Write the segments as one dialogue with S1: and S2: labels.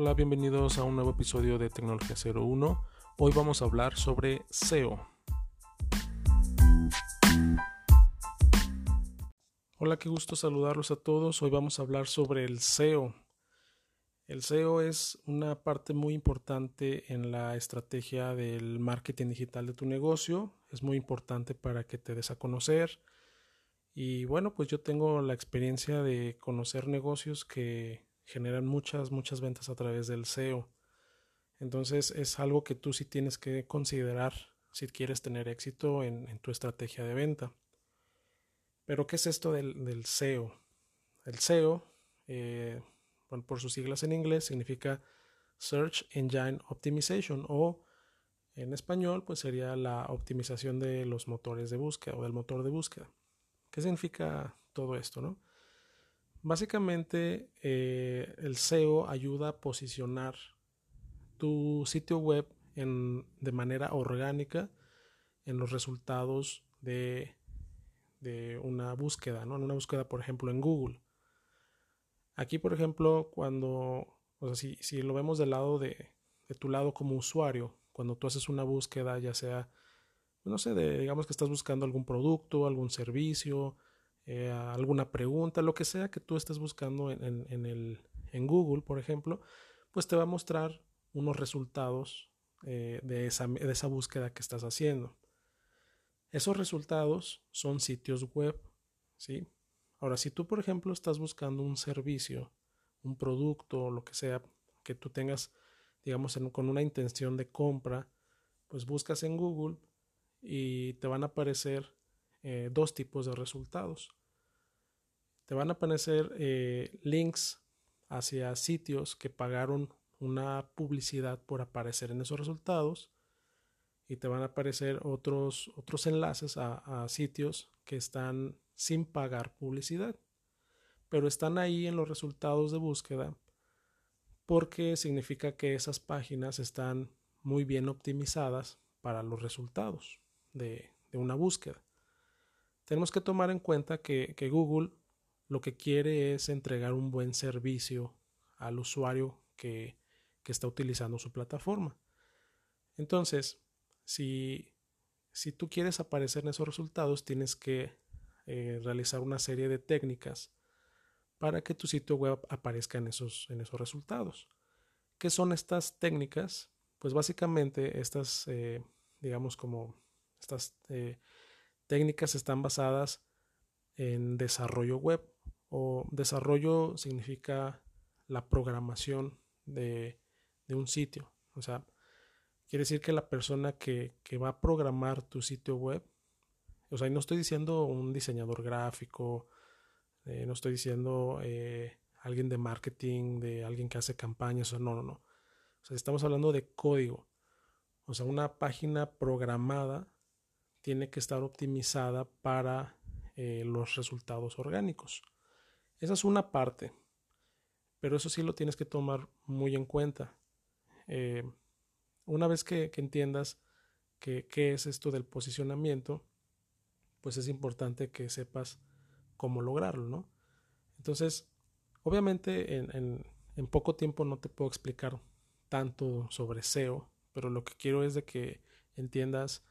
S1: Hola, bienvenidos a un nuevo episodio de Tecnología 01. Hoy vamos a hablar sobre SEO. Hola, qué gusto saludarlos a todos. Hoy vamos a hablar sobre el SEO. El SEO es una parte muy importante en la estrategia del marketing digital de tu negocio. Es muy importante para que te des a conocer. Y bueno, pues yo tengo la experiencia de conocer negocios que generan muchas, muchas ventas a través del SEO. Entonces es algo que tú sí tienes que considerar si quieres tener éxito en, tu estrategia de venta. Pero ¿qué es esto del, SEO? El SEO, eh, por sus siglas en inglés, significa Search Engine Optimization o en español pues sería la optimización de los motores de búsqueda o del motor de búsqueda. ¿Qué significa todo esto? No? Básicamente, eh, el SEO ayuda a posicionar tu sitio web de manera orgánica en los resultados de, de una búsqueda, ¿no? En una búsqueda, por ejemplo, en Google. Aquí, por ejemplo, cuando, o sea, si, si lo vemos del lado de, de, tu lado como usuario, cuando tú haces una búsqueda, ya sea, no sé, de, digamos que estás buscando algún producto, algún servicio, eh, alguna pregunta, lo que sea que tú estés buscando en, el, en Google, por ejemplo, pues te va a mostrar unos resultados eh, de, esa, de esa búsqueda que estás haciendo. Esos resultados son sitios web, ¿sí? Ahora, si tú, por ejemplo, estás buscando un servicio, un producto, lo que sea, que tú tengas, digamos, con una intención de compra, pues buscas en Google y te van a aparecer eh, dos tipos de resultados te van a aparecer eh, links hacia sitios que pagaron una publicidad por aparecer en esos resultados y te van a aparecer otros, otros enlaces a, sitios que están sin pagar publicidad, pero están ahí en los resultados de búsqueda porque significa que esas páginas están muy bien optimizadas para los resultados de una búsqueda. Tenemos que tomar en cuenta que, Google lo que quiere es entregar un buen servicio al usuario que, está utilizando su plataforma. Entonces, si, si, tú quieres aparecer en esos resultados, tienes que eh, realizar una serie de técnicas para que tu sitio web aparezca en esos, en esos resultados. ¿Qué son estas técnicas? Pues básicamente estas, eh, digamos como estas eh, técnicas están basadas en desarrollo web o desarrollo significa la programación de, un sitio. O sea, quiere decir que la persona que, va a programar tu sitio web, o sea, no estoy diciendo un diseñador gráfico, eh, no estoy diciendo eh, alguien de marketing, de alguien que hace campañas, o no, no, no. O sea, estamos hablando de código. O sea, una página programada tiene que estar optimizada para eh, los resultados orgánicos. Esa es una parte, pero eso sí lo tienes que tomar muy en cuenta. Eh, una vez que, entiendas qué es esto del posicionamiento, pues es importante que sepas cómo lograrlo, ¿no? Entonces, obviamente en, en, poco tiempo no te puedo explicar tanto sobre SEO, pero lo que quiero es de que entiendas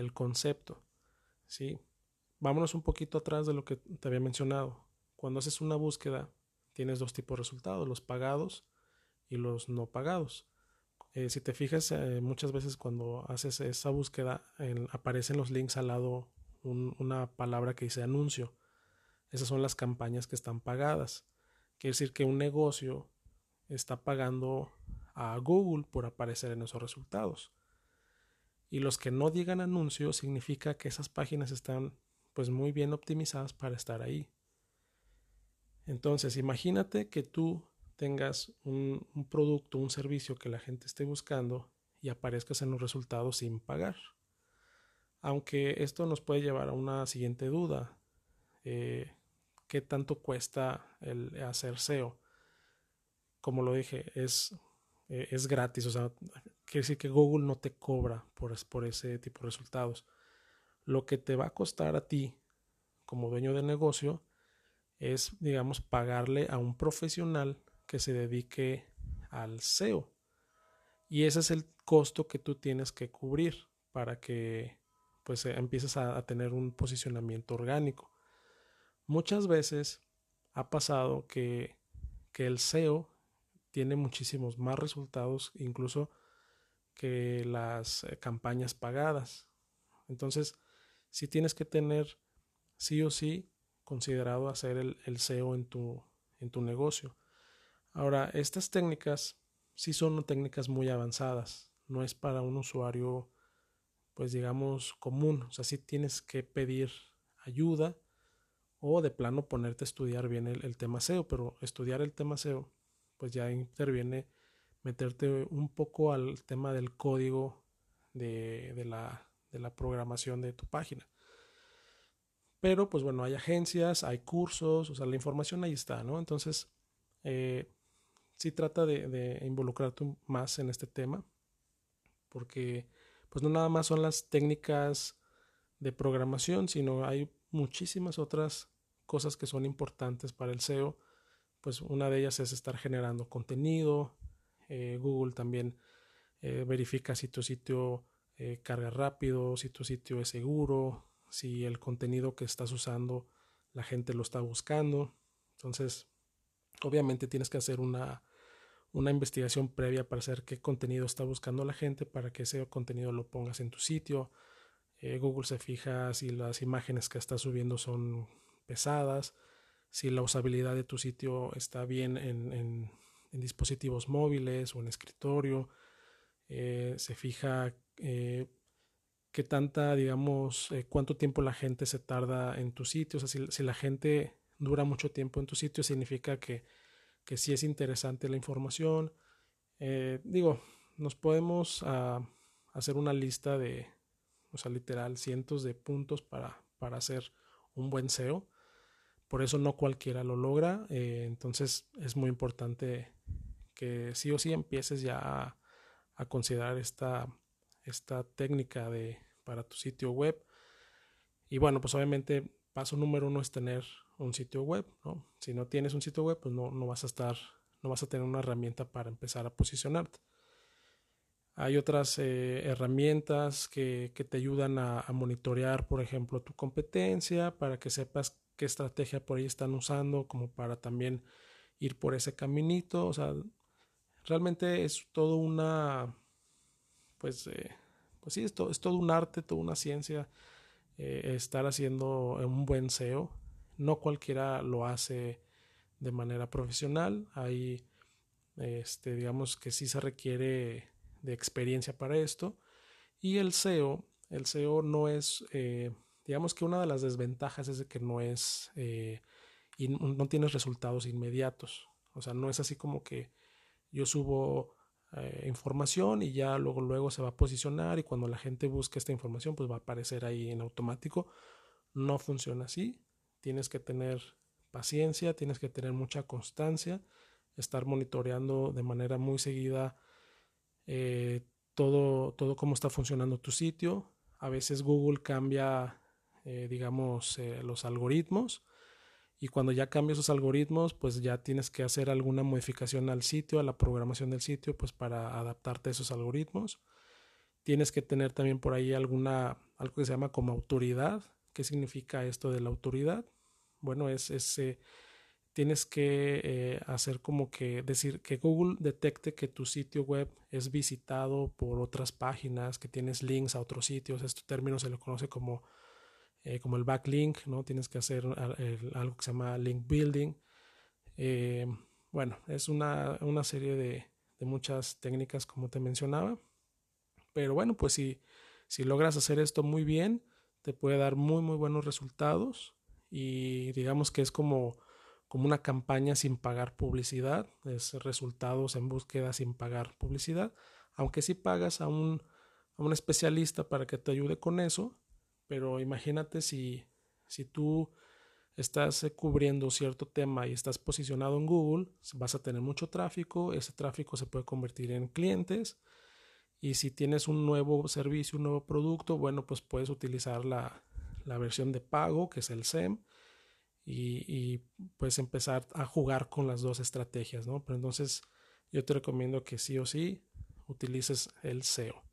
S1: el concepto, ¿sí? Vámonos un poquito atrás de lo que te había mencionado. Cuando haces una búsqueda, tienes dos tipos de resultados, los pagados y los no pagados. Eh, si te fijas, eh, muchas veces cuando haces esa búsqueda, aparecen los links al lado una palabra que dice anuncio. Esas son las campañas que están pagadas. Quiere decir que un negocio está pagando a Google por aparecer en esos resultados. Y los que no digan anuncio significa que esas páginas están pues muy bien optimizadas para estar ahí. Entonces, imagínate que tú tengas un, producto, un servicio que la gente esté buscando y aparezcas en los resultados sin pagar. Aunque esto nos puede llevar a una siguiente duda. Eh, ¿Qué tanto cuesta el hacer SEO? Como lo dije, es, eh, es gratis. O sea, quiere decir que Google no te cobra por, por ese tipo de resultados. Lo que te va a costar a ti como dueño de negocio es, digamos, pagarle a un profesional que se dedique al SEO. Y ese es el costo que tú tienes que cubrir para que pues empieces a, a tener un posicionamiento orgánico. Muchas veces ha pasado que, que el SEO tiene muchísimos más resultados incluso que las eh, campañas pagadas. Entonces, si tienes que tener sí o sí considerado hacer el, el SEO en tu, en tu negocio. Ahora, estas técnicas sí son técnicas muy avanzadas. No es para un usuario, pues digamos, común. O sea, sí tienes que pedir ayuda o de plano ponerte a estudiar bien el, el tema SEO. Pero estudiar el tema SEO, pues ya interviene meterte un poco al tema del código de, de, la, de la programación de tu página. Pero pues bueno, hay agencias, hay cursos, o sea, la información ahí está, ¿no? Entonces, eh, sí trata de, de, involucrarte más en este tema, porque pues no nada más son las técnicas de programación, sino hay muchísimas otras cosas que son importantes para el SEO. Pues una de ellas es estar generando contenido. Eh, Google también eh, verifica si tu sitio eh, carga rápido, si tu sitio es seguro, si el contenido que estás usando la gente lo está buscando. Entonces, obviamente tienes que hacer una, una investigación previa para saber qué contenido está buscando la gente para que ese contenido lo pongas en tu sitio. Google se fija si las imágenes que estás subiendo son pesadas, si la usabilidad de tu sitio está bien en, en, dispositivos móviles o en escritorio. Eh, se fija eh, qué tanta, digamos, eh, cuánto tiempo la gente se tarda en tu sitio. O sea, si, si, la gente dura mucho tiempo en tu sitio, significa que, que sí es interesante la información. Digo, nos podemos uh, hacer una lista de, o sea, literal, cientos de puntos para, para hacer un buen SEO. Por eso no cualquiera lo logra. Eh, entonces es muy importante que sí o sí empieces ya a, considerar esta esta técnica de, para tu sitio web. Y bueno, pues obviamente paso número uno es tener un sitio web, ¿no? Si no tienes un sitio web, pues no, no vas a estar, no vas a tener una herramienta para empezar a posicionarte. Hay otras eh, herramientas que, que, te ayudan a, monitorear, por ejemplo, tu competencia, para que sepas qué estrategia por ahí están usando, como para también ir por ese caminito. O sea, realmente es todo una, pues, eh, pues sí, esto es todo un arte, toda una ciencia eh, estar haciendo un buen SEO. No cualquiera lo hace de manera profesional. Hay, este, digamos que sí se requiere de experiencia para esto. Y el SEO, el SEO no es, eh, digamos que una de las desventajas es de que no es, eh, no tienes resultados inmediatos. O sea, no es así como que yo subo eh, información y ya luego luego se va a posicionar y cuando la gente busque esta información pues va a aparecer ahí en automático. No funciona así. Tienes que tener paciencia, tienes que tener mucha constancia, estar monitoreando de manera muy seguida eh, todo, todo cómo está funcionando tu sitio. A veces Google cambia, eh, digamos, eh, los algoritmos y cuando ya cambias esos algoritmos, pues ya tienes que hacer alguna modificación al sitio, a la programación del sitio, pues para adaptarte a esos algoritmos. Tienes que tener también por ahí alguna, algo que se llama como autoridad. ¿Qué significa esto de la autoridad? Bueno, es, es eh, tienes que eh, hacer como que decir que Google detecte que tu sitio web es visitado por otras páginas, que tienes links a otros sitios. Este término se lo conoce como eh, como el backlink, ¿no? Tienes que hacer algo que se llama link building. Eh, bueno, es una, una serie de, muchas técnicas como te mencionaba. Pero bueno, pues si, si logras hacer esto muy bien, te puede dar muy, muy buenos resultados. Y digamos que es como, como una campaña sin pagar publicidad. Es resultados en búsqueda sin pagar publicidad. Aunque si pagas a un, a un especialista para que te ayude con eso, pero imagínate si, si tú estás eh, cubriendo cierto tema y estás posicionado en Google, vas a tener mucho tráfico, ese tráfico se puede convertir en clientes y si tienes un nuevo servicio, un nuevo producto, bueno, pues puedes utilizar la, la versión de pago, que es el SEM, y, puedes empezar a jugar con las dos estrategias, ¿no? Pero entonces yo te recomiendo que sí o sí utilices el SEO.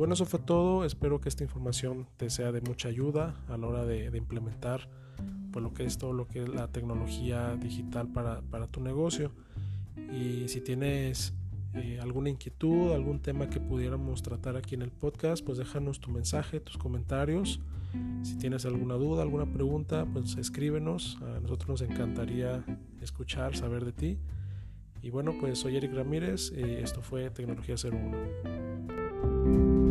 S1: Bueno, eso fue todo. Espero que esta información te sea de mucha ayuda a la hora de, implementar pues, lo que es todo lo que es la tecnología digital para, tu negocio. Y si tienes eh, alguna inquietud, algún tema que pudiéramos tratar aquí en el podcast, pues déjanos tu mensaje, tus comentarios. Si tienes alguna duda, alguna pregunta, pues escríbenos. A nosotros nos encantaría escuchar, saber de ti. Y bueno, pues soy Eric Ramírez. y esto fue Tecnología 01.